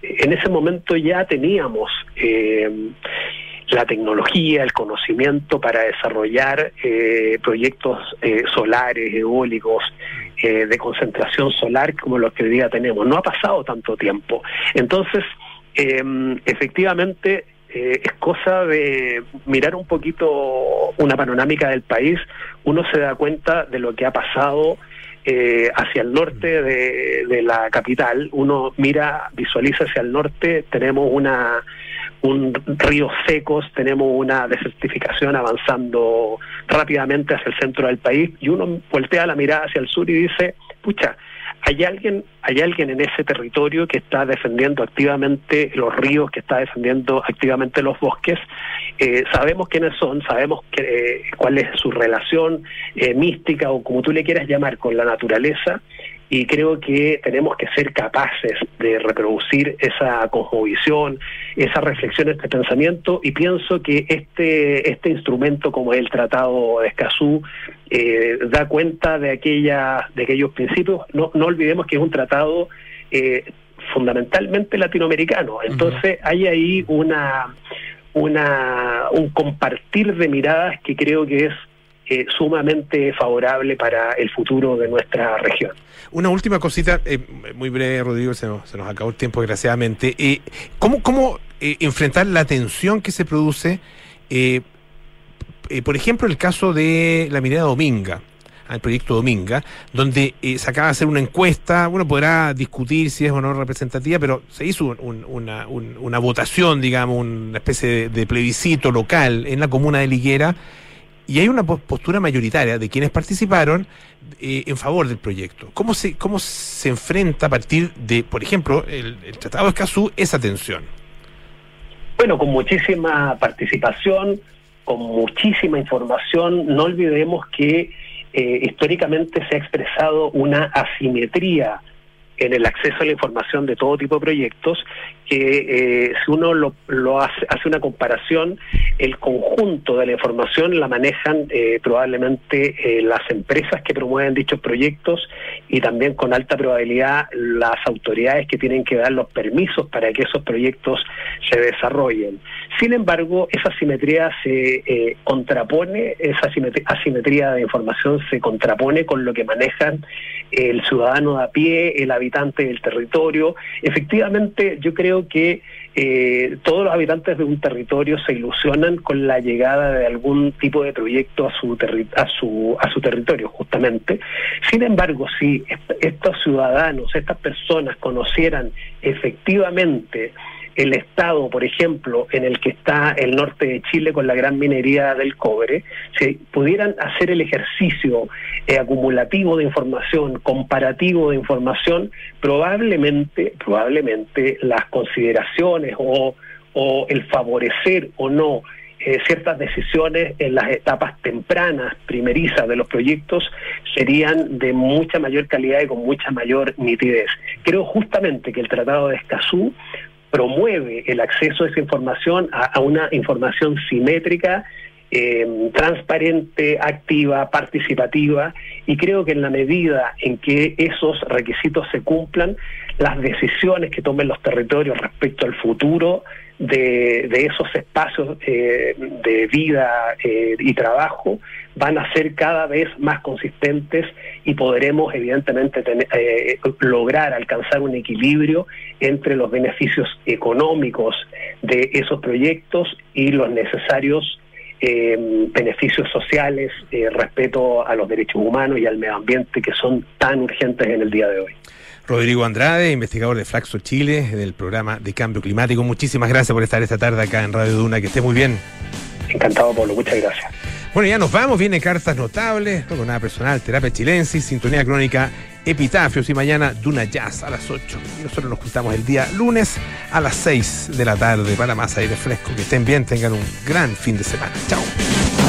en ese momento ya teníamos eh, la tecnología, el conocimiento para desarrollar eh, proyectos eh, solares, eólicos, eh, de concentración solar como los que hoy día tenemos. No ha pasado tanto tiempo. Entonces, eh, efectivamente, eh, es cosa de mirar un poquito una panorámica del país. Uno se da cuenta de lo que ha pasado eh, hacia el norte de, de la capital. Uno mira, visualiza hacia el norte, tenemos una un ríos secos, tenemos una desertificación avanzando rápidamente hacia el centro del país y uno voltea la mirada hacia el sur y dice, pucha, hay alguien, hay alguien en ese territorio que está defendiendo activamente los ríos, que está defendiendo activamente los bosques. Eh, sabemos quiénes son, sabemos eh, cuál es su relación eh, mística o como tú le quieras llamar con la naturaleza y creo que tenemos que ser capaces de reproducir esa cosmovisión, esa reflexión, este pensamiento, y pienso que este, este instrumento como el Tratado de Escazú eh, da cuenta de, aquella, de aquellos principios. No, no olvidemos que es un tratado eh, fundamentalmente latinoamericano, entonces hay ahí una, una, un compartir de miradas que creo que es eh, sumamente favorable para el futuro de nuestra región. Una última cosita, eh, muy breve, Rodrigo, se nos, se nos acabó el tiempo, desgraciadamente. Eh, ¿Cómo, eh, enfrentar la tensión que se produce? por ejemplo, el caso de la minera Dominga, al proyecto Dominga, donde se acaba de hacer una encuesta, uno podrá discutir si es o no representativa, pero se hizo un- un- una, un- una votación, digamos, una especie de plebiscito local en la comuna de Liguera, y hay una pos- postura mayoritaria de quienes participaron eh, en favor del proyecto. ¿Cómo se, ¿Cómo se enfrenta a partir de, por ejemplo, el, el Tratado de Escazú, esa tensión? Bueno, con muchísima participación, con muchísima información, no olvidemos que eh, históricamente se ha expresado una asimetría en el acceso a la información de todo tipo de proyectos, que eh, si uno lo, lo hace, hace una comparación, el conjunto de la información la manejan eh, probablemente eh, las empresas que promueven dichos proyectos y también con alta probabilidad las autoridades que tienen que dar los permisos para que esos proyectos se desarrollen. Sin embargo, esa asimetría se eh, contrapone, esa asimetría, asimetría de información se contrapone con lo que manejan el ciudadano de a pie, el habitante del territorio. Efectivamente, yo creo que eh, todos los habitantes de un territorio se ilusionan con la llegada de algún tipo de proyecto a su, terri- a su, a su territorio, justamente. Sin embargo, si est- estos ciudadanos, estas personas conocieran efectivamente el estado, por ejemplo, en el que está el norte de Chile con la gran minería del cobre, si pudieran hacer el ejercicio eh, acumulativo de información, comparativo de información, probablemente, probablemente las consideraciones o, o el favorecer o no eh, ciertas decisiones en las etapas tempranas, primerizas de los proyectos, serían de mucha mayor calidad y con mucha mayor nitidez. Creo justamente que el Tratado de Escazú promueve el acceso a esa información, a, una información simétrica, eh, transparente, activa, participativa, y creo que en la medida en que esos requisitos se cumplan, las decisiones que tomen los territorios respecto al futuro de, de esos espacios eh, de vida eh, y trabajo van a ser cada vez más consistentes y podremos evidentemente tener- eh, lograr alcanzar un equilibrio entre los beneficios económicos de esos proyectos y los necesarios eh, beneficios sociales, eh, respeto a los derechos humanos y al medio ambiente que son tan urgentes en el día de hoy. Rodrigo Andrade, investigador de Flaxo Chile, del programa de cambio climático. Muchísimas gracias por estar esta tarde acá en Radio Duna. Que esté muy bien. Encantado, Pablo. Muchas gracias. Bueno, ya nos vamos. Viene cartas notables, luego nada personal, terapia chilensis, sintonía crónica, epitafios y mañana Duna Jazz a las 8. Y nosotros nos juntamos el día lunes a las 6 de la tarde para más aire fresco. Que estén bien, tengan un gran fin de semana. Chao.